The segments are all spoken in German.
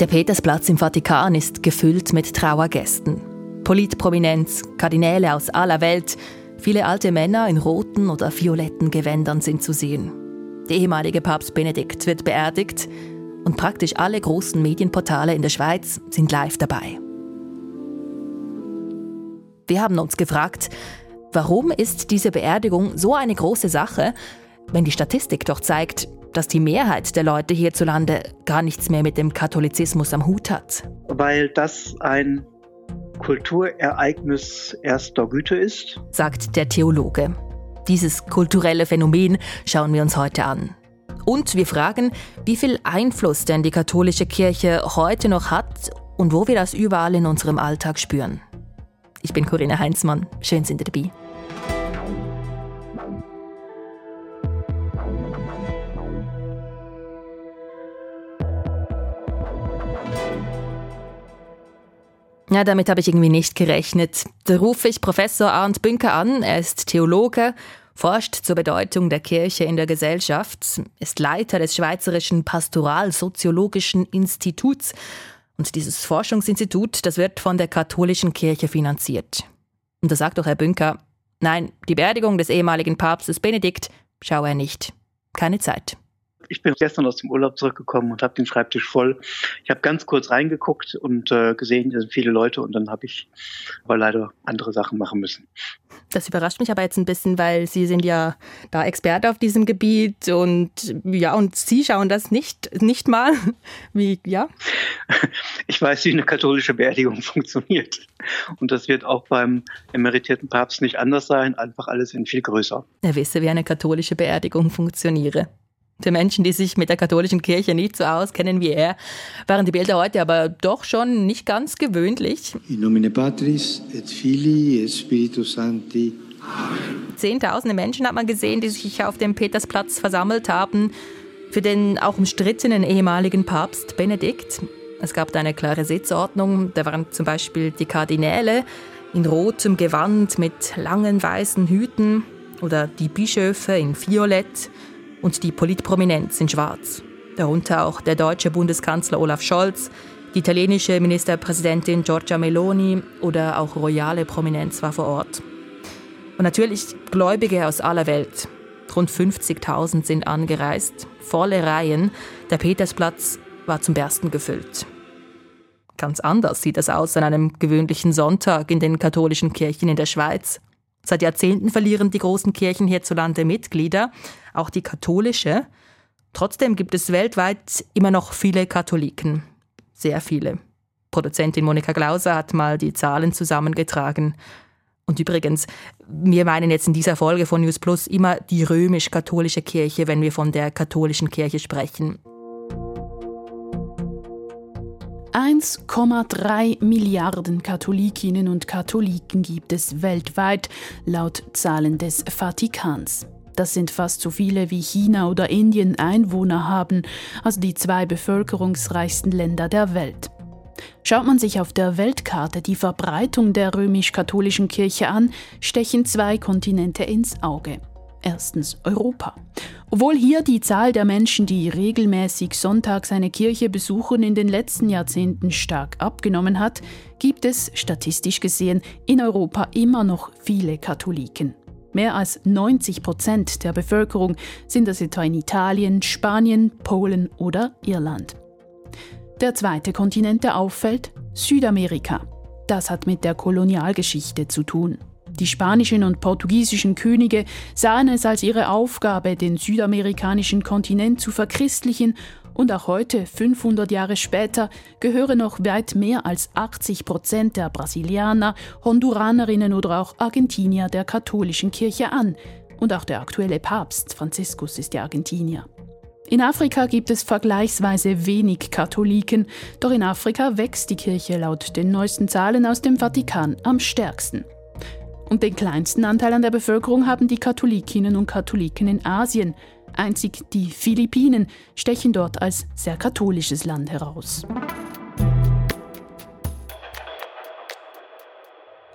Der Petersplatz im Vatikan ist gefüllt mit Trauergästen. Politprominenz, Kardinäle aus aller Welt, viele alte Männer in roten oder violetten Gewändern sind zu sehen. Der ehemalige Papst Benedikt wird beerdigt und praktisch alle großen Medienportale in der Schweiz sind live dabei. Wir haben uns gefragt, warum ist diese Beerdigung so eine große Sache, wenn die Statistik doch zeigt, dass die Mehrheit der Leute hierzulande gar nichts mehr mit dem Katholizismus am Hut hat? Weil das ein Kulturereignis erster Güte ist, sagt der Theologe. Dieses kulturelle Phänomen schauen wir uns heute an. Und wir fragen, wie viel Einfluss denn die katholische Kirche heute noch hat und wo wir das überall in unserem Alltag spüren. Ich bin Corinna Heinzmann. Schön sind ihr dabei. Ja, damit habe ich irgendwie nicht gerechnet. Da rufe ich Professor Arndt Bünker an. Er ist Theologe, forscht zur Bedeutung der Kirche in der Gesellschaft, ist Leiter des Schweizerischen Pastoralsoziologischen Instituts. Und dieses Forschungsinstitut, das wird von der katholischen Kirche finanziert. Und da sagt doch Herr Bünker, nein, die Beerdigung des ehemaligen Papstes Benedikt schaue er nicht. Keine Zeit. Ich bin gestern aus dem Urlaub zurückgekommen und habe den Schreibtisch voll. Ich habe ganz kurz reingeguckt und äh, gesehen, da sind viele Leute und dann habe ich aber leider andere Sachen machen müssen. Das überrascht mich aber jetzt ein bisschen, weil Sie sind ja da Experte auf diesem Gebiet und ja, und Sie schauen das nicht, nicht mal. Wie, ja? Ich weiß, wie eine katholische Beerdigung funktioniert. Und das wird auch beim emeritierten Papst nicht anders sein, einfach alles in viel größer. Er wisse, wie eine katholische Beerdigung funktioniere. Für Menschen, die sich mit der katholischen Kirche nicht so auskennen wie er, waren die Bilder heute aber doch schon nicht ganz gewöhnlich. In nomine Patris et Filii et Spiritus Sancti. Zehntausende Menschen hat man gesehen, die sich auf dem Petersplatz versammelt haben für den auch umstrittenen ehemaligen Papst Benedikt. Es gab da eine klare Sitzordnung. Da waren zum Beispiel die Kardinäle in rotem Gewand mit langen weißen Hüten oder die Bischöfe in Violett und die Politprominenz in Schwarz. Darunter auch der deutsche Bundeskanzler Olaf Scholz, die italienische Ministerpräsidentin Giorgia Meloni oder auch royale Prominenz war vor Ort. Und natürlich Gläubige aus aller Welt. Rund 50.000 sind angereist, volle Reihen. Der Petersplatz war zum Bersten gefüllt. Ganz anders sieht es aus an einem gewöhnlichen Sonntag in den katholischen Kirchen in der Schweiz. Seit Jahrzehnten verlieren die großen Kirchen hierzulande Mitglieder, auch die katholische. Trotzdem gibt es weltweit immer noch viele Katholiken. Sehr viele. Produzentin Monika Glauser hat mal die Zahlen zusammengetragen. Und übrigens, wir meinen jetzt in dieser Folge von News Plus immer die römisch-katholische Kirche, wenn wir von der katholischen Kirche sprechen. 1,3 Milliarden Katholikinnen und Katholiken gibt es weltweit, laut Zahlen des Vatikans. Das sind fast so viele wie China oder Indien Einwohner haben, also die zwei bevölkerungsreichsten Länder der Welt. Schaut man sich auf der Weltkarte die Verbreitung der römisch-katholischen Kirche an, stechen zwei Kontinente ins Auge. Erstens Europa. Obwohl hier die Zahl der Menschen, die regelmäßig sonntags eine Kirche besuchen, in den letzten Jahrzehnten stark abgenommen hat, gibt es, statistisch gesehen, in Europa immer noch viele Katholiken. Mehr als 90 Prozent der Bevölkerung sind das etwa in Italien, Spanien, Polen oder Irland. Der zweite Kontinent, der auffällt, Südamerika. Das hat mit der Kolonialgeschichte zu tun. Die spanischen und portugiesischen Könige sahen es als ihre Aufgabe, den südamerikanischen Kontinent zu verchristlichen und auch heute, 500 Jahre später, gehören noch weit mehr als 80 Prozent der Brasilianer, Honduranerinnen oder auch Argentinier der katholischen Kirche an. Und auch der aktuelle Papst Franziskus ist der Argentinier. In Afrika gibt es vergleichsweise wenig Katholiken, doch in Afrika wächst die Kirche laut den neuesten Zahlen aus dem Vatikan am stärksten. Und den kleinsten Anteil an der Bevölkerung haben die Katholikinnen und Katholiken in Asien. Einzig die Philippinen stechen dort als sehr katholisches Land heraus.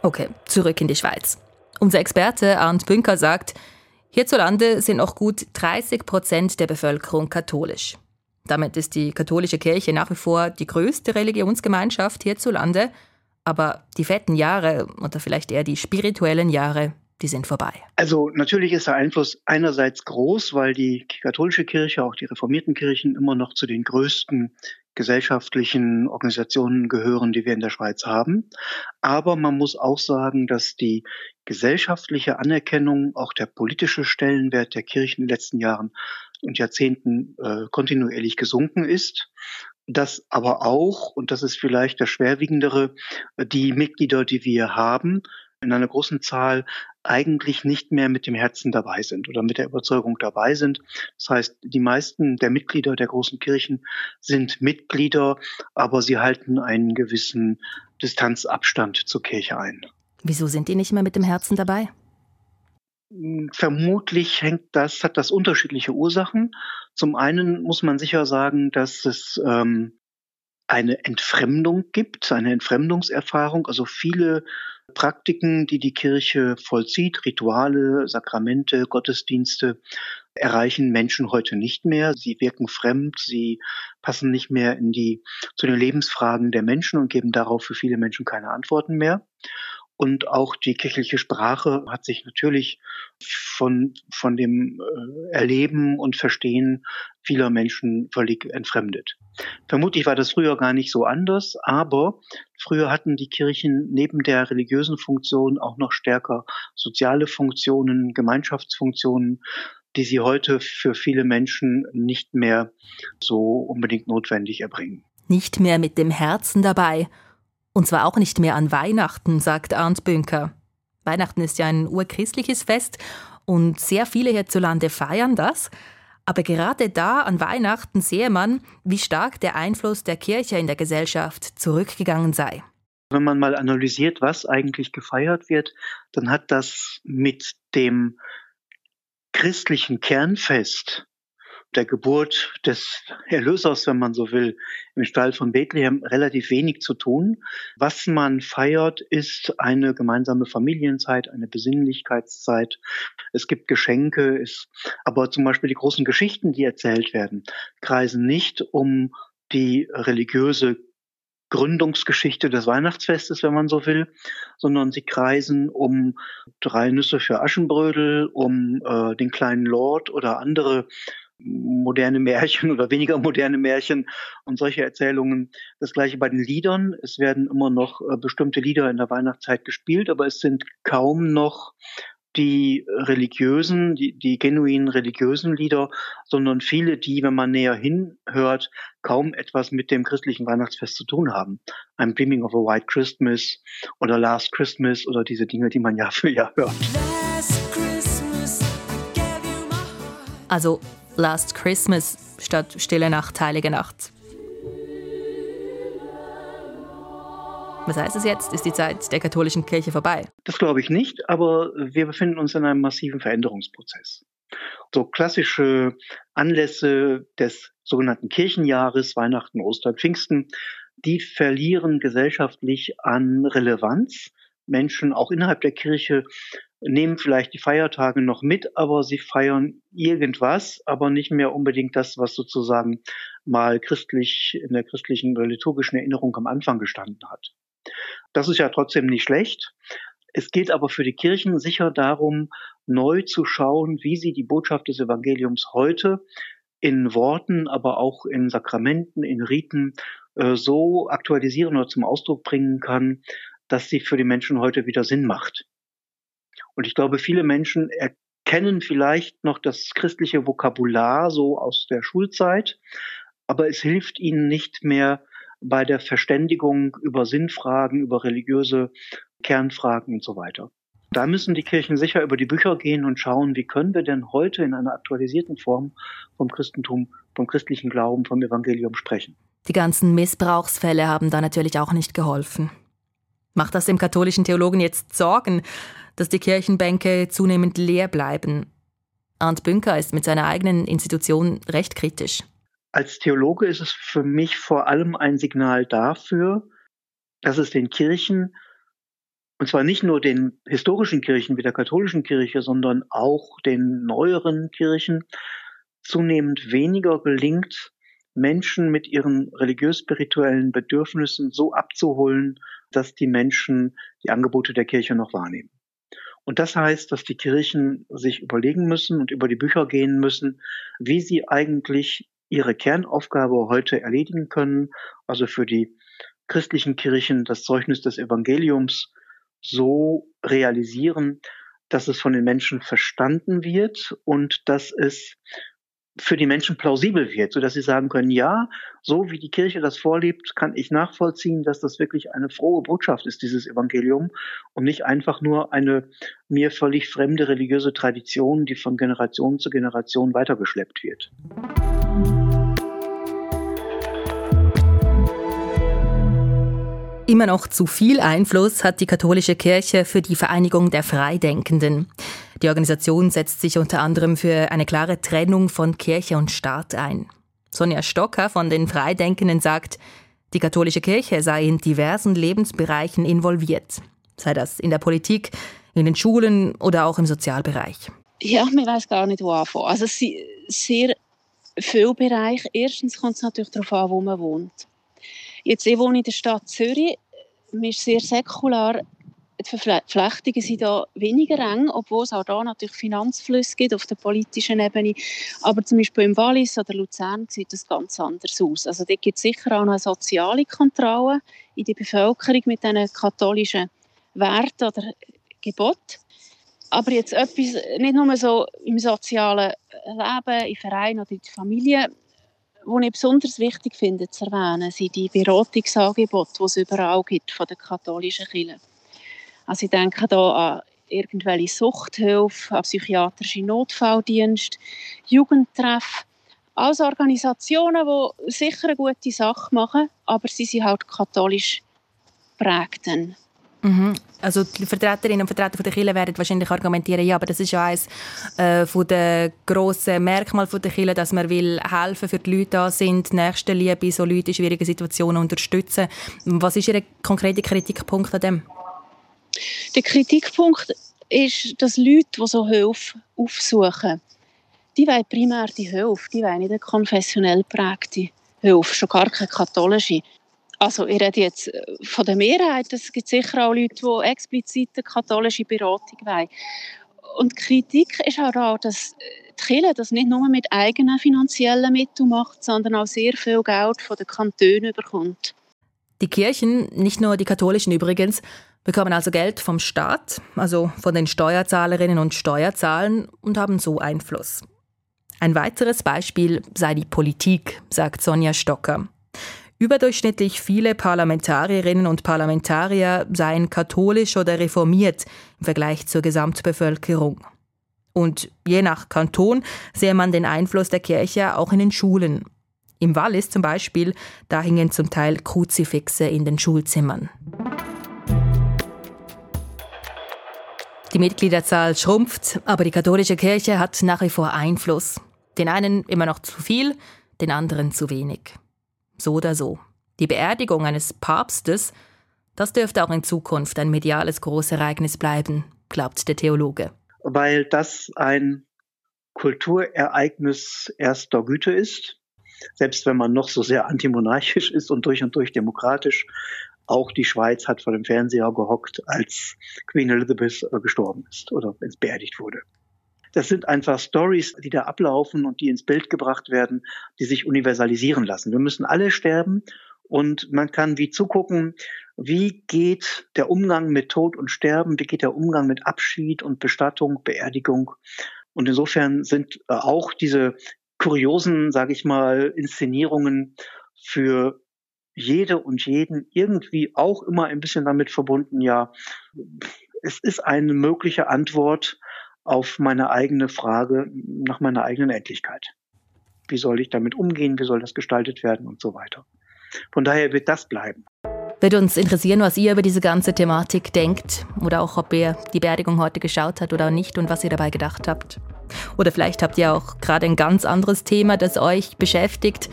Okay, zurück in die Schweiz. Unser Experte Arndt Bünker sagt, hierzulande sind noch gut 30 Prozent der Bevölkerung katholisch. Damit ist die katholische Kirche nach wie vor die größte Religionsgemeinschaft hierzulande, aber die fetten Jahre oder vielleicht eher die spirituellen Jahre, die sind vorbei. Also natürlich ist der Einfluss einerseits groß, weil die katholische Kirche, auch die reformierten Kirchen immer noch zu den größten gesellschaftlichen Organisationen gehören, die wir in der Schweiz haben. Aber man muss auch sagen, dass die gesellschaftliche Anerkennung, auch der politische Stellenwert der Kirchen in den letzten Jahren und Jahrzehnten äh, kontinuierlich gesunken ist. Dass aber auch, und das ist vielleicht das Schwerwiegendere, die Mitglieder, die wir haben, in einer großen Zahl eigentlich nicht mehr mit dem Herzen dabei sind oder mit der Überzeugung dabei sind. Das heißt, die meisten der Mitglieder der großen Kirchen sind Mitglieder, aber sie halten einen gewissen Distanzabstand zur Kirche ein. Wieso sind die nicht mehr mit dem Herzen dabei? Vermutlich hängt das, hat das unterschiedliche Ursachen. Zum einen muss man sicher sagen, dass es ähm, eine Entfremdung gibt, eine Entfremdungserfahrung. Also viele Praktiken, die die Kirche vollzieht, Rituale, Sakramente, Gottesdienste, erreichen Menschen heute nicht mehr. Sie wirken fremd, sie passen nicht mehr in die, zu den Lebensfragen der Menschen und geben darauf für viele Menschen keine Antworten mehr. Und auch die kirchliche Sprache hat sich natürlich von, von dem äh, Erleben und Verstehen vieler Menschen völlig entfremdet. Vermutlich war das früher gar nicht so anders, aber früher hatten die Kirchen neben der religiösen Funktion auch noch stärker soziale Funktionen, Gemeinschaftsfunktionen, die sie heute für viele Menschen nicht mehr so unbedingt notwendig erbringen. Nicht mehr mit dem Herzen dabei und zwar auch nicht mehr an Weihnachten, sagt Arndt Bünker. Weihnachten ist ja ein urchristliches Fest und sehr viele hierzulande feiern das. Aber gerade da an Weihnachten sehe man, wie stark der Einfluss der Kirche in der Gesellschaft zurückgegangen sei. Wenn man mal analysiert, was eigentlich gefeiert wird, dann hat das mit dem christlichen Kernfest der Geburt des Erlösers, wenn man so will, im Stall von Bethlehem relativ wenig zu tun. Was man feiert, ist eine gemeinsame Familienzeit, eine Besinnlichkeitszeit. Es gibt Geschenke, es, aber zum Beispiel die großen Geschichten, die erzählt werden, kreisen nicht um die religiöse Gründungsgeschichte des Weihnachtsfestes, wenn man so will, sondern sie kreisen um drei Nüsse für Aschenbrödel, um äh, den kleinen Lord oder andere moderne Märchen oder weniger moderne Märchen und solche Erzählungen. Das gleiche bei den Liedern. Es werden immer noch äh, bestimmte Lieder in der Weihnachtszeit gespielt, aber es sind kaum noch die religiösen, die, die genuin religiösen Lieder, sondern viele, die, wenn man näher hinhört, kaum etwas mit dem christlichen Weihnachtsfest zu tun haben. I'm Dreaming of a White Christmas oder Last Christmas oder diese Dinge, die man Jahr für Jahr hört. Also Last Christmas statt Stille Nacht, Heilige Nacht. Was heißt es jetzt? Ist die Zeit der katholischen Kirche vorbei? Das glaube ich nicht, aber wir befinden uns in einem massiven Veränderungsprozess. So klassische Anlässe des sogenannten Kirchenjahres, Weihnachten, Ostern, Pfingsten, die verlieren gesellschaftlich an Relevanz. Menschen auch innerhalb der Kirche nehmen vielleicht die Feiertage noch mit, aber sie feiern irgendwas, aber nicht mehr unbedingt das, was sozusagen mal christlich in der christlichen oder liturgischen Erinnerung am Anfang gestanden hat. Das ist ja trotzdem nicht schlecht. Es geht aber für die Kirchen sicher darum, neu zu schauen, wie sie die Botschaft des Evangeliums heute in Worten, aber auch in Sakramenten, in Riten äh, so aktualisieren oder zum Ausdruck bringen kann, dass sie für die Menschen heute wieder Sinn macht. Und ich glaube, viele Menschen erkennen vielleicht noch das christliche Vokabular so aus der Schulzeit, aber es hilft ihnen nicht mehr bei der Verständigung über Sinnfragen, über religiöse Kernfragen und so weiter. Da müssen die Kirchen sicher über die Bücher gehen und schauen, wie können wir denn heute in einer aktualisierten Form vom Christentum, vom christlichen Glauben, vom Evangelium sprechen. Die ganzen Missbrauchsfälle haben da natürlich auch nicht geholfen. Macht das dem katholischen Theologen jetzt Sorgen, dass die Kirchenbänke zunehmend leer bleiben? Arndt Bünker ist mit seiner eigenen Institution recht kritisch. Als Theologe ist es für mich vor allem ein Signal dafür, dass es den Kirchen, und zwar nicht nur den historischen Kirchen wie der katholischen Kirche, sondern auch den neueren Kirchen, zunehmend weniger gelingt, Menschen mit ihren religiös-spirituellen Bedürfnissen so abzuholen, dass die Menschen die Angebote der Kirche noch wahrnehmen. Und das heißt, dass die Kirchen sich überlegen müssen und über die Bücher gehen müssen, wie sie eigentlich ihre Kernaufgabe heute erledigen können, also für die christlichen Kirchen das Zeugnis des Evangeliums so realisieren, dass es von den Menschen verstanden wird und dass es für die Menschen plausibel wird, so dass sie sagen können, ja, so wie die Kirche das vorlebt, kann ich nachvollziehen, dass das wirklich eine frohe Botschaft ist, dieses Evangelium, und nicht einfach nur eine mir völlig fremde religiöse Tradition, die von Generation zu Generation weitergeschleppt wird. Immer noch zu viel Einfluss hat die katholische Kirche für die Vereinigung der Freidenkenden. Die Organisation setzt sich unter anderem für eine klare Trennung von Kirche und Staat ein. Sonja Stocker von den Freidenkenden sagt, die katholische Kirche sei in diversen Lebensbereichen involviert, sei das in der Politik, in den Schulen oder auch im Sozialbereich. Ja, man weiß gar nicht, wo anfangen. Also sehr viele Bereiche. Erstens kommt es natürlich darauf an, wo man wohnt. Jetzt, ich wohne in der Stadt Zürich. Man ist sehr säkular. Die Verflechtungen sind da weniger eng, obwohl es auch da natürlich Finanzflüsse gibt auf der politischen Ebene. Aber zum Beispiel im Wallis oder Luzern sieht das ganz anders aus. Also da gibt es sicher auch eine soziale Kontrolle in der Bevölkerung mit diesen katholischen Werten oder Geboten. Aber jetzt etwas, nicht nur so im sozialen Leben, im Verein oder in der Familie, was ich besonders wichtig finde zu erwähnen, sind die Beratungsangebote, die es überall gibt von der katholischen Kirche. Also ich denke da an irgendwelche Suchthilfe, an psychiatrische Notfalldienst, Jugendtreff, alles Organisationen, die sicher eine gute Sache machen, aber sie sind halt katholisch prägt. Mhm. Also die Vertreterinnen und Vertreter der Kirche werden wahrscheinlich argumentieren, ja, aber das ist ja eines äh, der grossen Merkmale der Kirche, dass man will helfen für die Leute da sind, Nächstenliebe, so Leute in schwierigen Situationen unterstützen. Was ist Ihr konkreter Kritikpunkt an dem? Der Kritikpunkt ist, dass Leute, die so Hilfe aufsuchen, die wollen primär die Hilfe, die wollen nicht eine konfessionell prägte Hilfe, schon gar keine katholische. Also ich rede jetzt äh, von der Mehrheit, es gibt sicher auch Leute, die explizit eine katholische Beratung wollen. Und die Kritik ist auch dass äh, die Kirche das nicht nur mit eigenen finanziellen Mitteln macht, sondern auch sehr viel Geld von den Kantonen bekommt. Die Kirchen, nicht nur die katholischen übrigens, bekommen also Geld vom Staat, also von den Steuerzahlerinnen und Steuerzahlern und haben so Einfluss. Ein weiteres Beispiel sei die Politik, sagt Sonja Stocker. Überdurchschnittlich viele Parlamentarierinnen und Parlamentarier seien katholisch oder reformiert im Vergleich zur Gesamtbevölkerung. Und je nach Kanton sehe man den Einfluss der Kirche auch in den Schulen. Im Wallis zum Beispiel, da hingen zum Teil Kruzifixe in den Schulzimmern. Die Mitgliederzahl schrumpft, aber die katholische Kirche hat nach wie vor Einfluss. Den einen immer noch zu viel, den anderen zu wenig so oder so. Die Beerdigung eines Papstes, das dürfte auch in Zukunft ein mediales Großereignis bleiben, glaubt der Theologe. Weil das ein Kulturereignis erster Güte ist, selbst wenn man noch so sehr antimonarchisch ist und durch und durch demokratisch. Auch die Schweiz hat vor dem Fernseher gehockt, als Queen Elizabeth äh, gestorben ist oder beerdigt wurde. Das sind einfach Stories, die da ablaufen und die ins Bild gebracht werden, die sich universalisieren lassen. Wir müssen alle sterben und man kann wie zugucken, wie geht der Umgang mit Tod und Sterben, wie geht der Umgang mit Abschied und Bestattung, Beerdigung. Und insofern sind äh, auch diese kuriosen, sage ich mal, Inszenierungen für jede und jeden irgendwie auch immer ein bisschen damit verbunden, ja, es ist eine mögliche Antwort auf meine eigene Frage nach meiner eigenen Endlichkeit. Wie soll ich damit umgehen? Wie soll das gestaltet werden und so weiter? Von daher wird das bleiben. Würde uns interessieren, was ihr über diese ganze Thematik denkt oder auch, ob ihr die Beerdigung heute geschaut habt oder nicht und was ihr dabei gedacht habt. Oder vielleicht habt ihr auch gerade ein ganz anderes Thema, das euch beschäftigt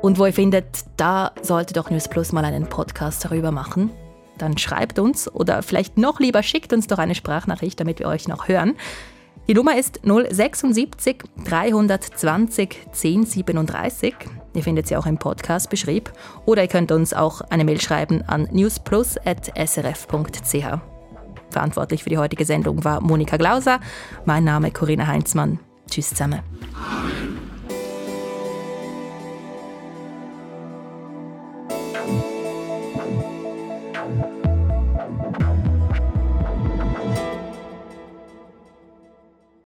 und wo ihr findet, da sollte doch News Plus mal einen Podcast darüber machen dann schreibt uns oder vielleicht noch lieber schickt uns doch eine Sprachnachricht, damit wir euch noch hören. Die Nummer ist 076 320 1037. Ihr findet sie auch im Podcast-Beschrieb. Oder ihr könnt uns auch eine Mail schreiben an newsplus.srf.ch. Verantwortlich für die heutige Sendung war Monika Glauser. Mein Name Corinna Heinzmann. Tschüss zusammen.